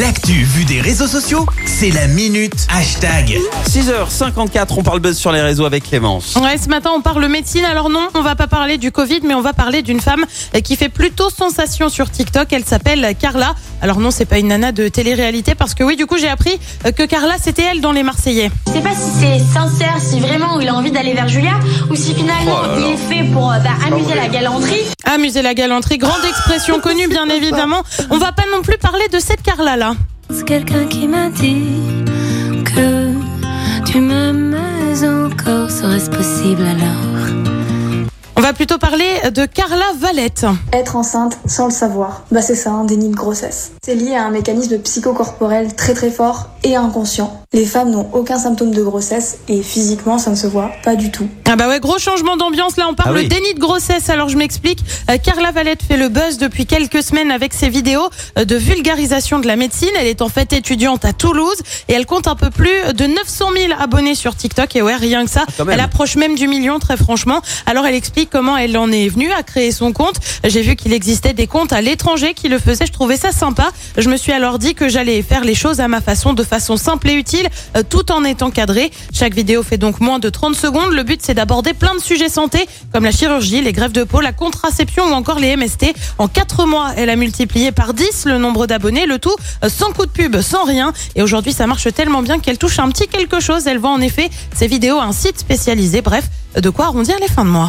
L'actu vue des réseaux sociaux, c'est la minute hashtag. 6h54, on parle buzz sur les réseaux avec Clémence. Ouais, ce matin, on parle médecine. Alors non, on va pas parler du Covid, mais on va parler d'une femme qui fait plutôt sensation sur TikTok. Elle s'appelle Carla. Alors non, c'est pas une nana de télé-réalité parce que oui, du coup, j'ai appris que Carla, c'était elle dans Les Marseillais. Je sais pas si c'est sincère, si vraiment il a envie d'aller vers Julia, ou si finalement Oh là là. il est fait pour bah, amuser la galanterie. Amuser la galanterie, grande expression connue, bien évidemment. On va pas non plus parler de cette Carla-là. C'est quelqu'un qui m'a dit que tu m'aimais encore. Serait-ce possible alors? On va plutôt parler de Carla Valette. Être enceinte sans le savoir, bah c'est ça, un déni de grossesse. C'est lié à un mécanisme psychocorporel très très fort et inconscient. Les femmes n'ont aucun symptôme de grossesse et physiquement ça ne se voit pas du tout. Ah bah ouais, gros changement d'ambiance. Là, on parle Ah oui. déni de grossesse. Alors je m'explique. Euh, Carla Valette fait le buzz depuis quelques semaines avec ses vidéos euh, de vulgarisation de la médecine. Elle est en fait étudiante à Toulouse et elle compte un peu plus de 900 000 abonnés sur TikTok. Et ouais, rien que ça, même. elle approche même du million, très franchement. Alors elle explique comment elle en est venue à créer son compte. J'ai vu qu'il existait des comptes à l'étranger qui le faisaient. Je trouvais ça sympa. Je me suis alors dit que j'allais faire les choses à ma façon, de façon simple et utile, euh, tout en étant cadré. Chaque vidéo fait donc moins de 30 secondes. Le but, c'est d'aborder plein de sujets santé, comme la chirurgie, les greffes de peau, la contraception ou encore les MST. En 4 mois, elle a multiplié par 10 le nombre d'abonnés, le tout euh, sans coup de pub, sans rien. Et aujourd'hui, ça marche tellement bien qu'elle touche un petit quelque chose. Elle vend en effet ses vidéos à un site spécialisé. Bref, de quoi arrondir les fins de mois.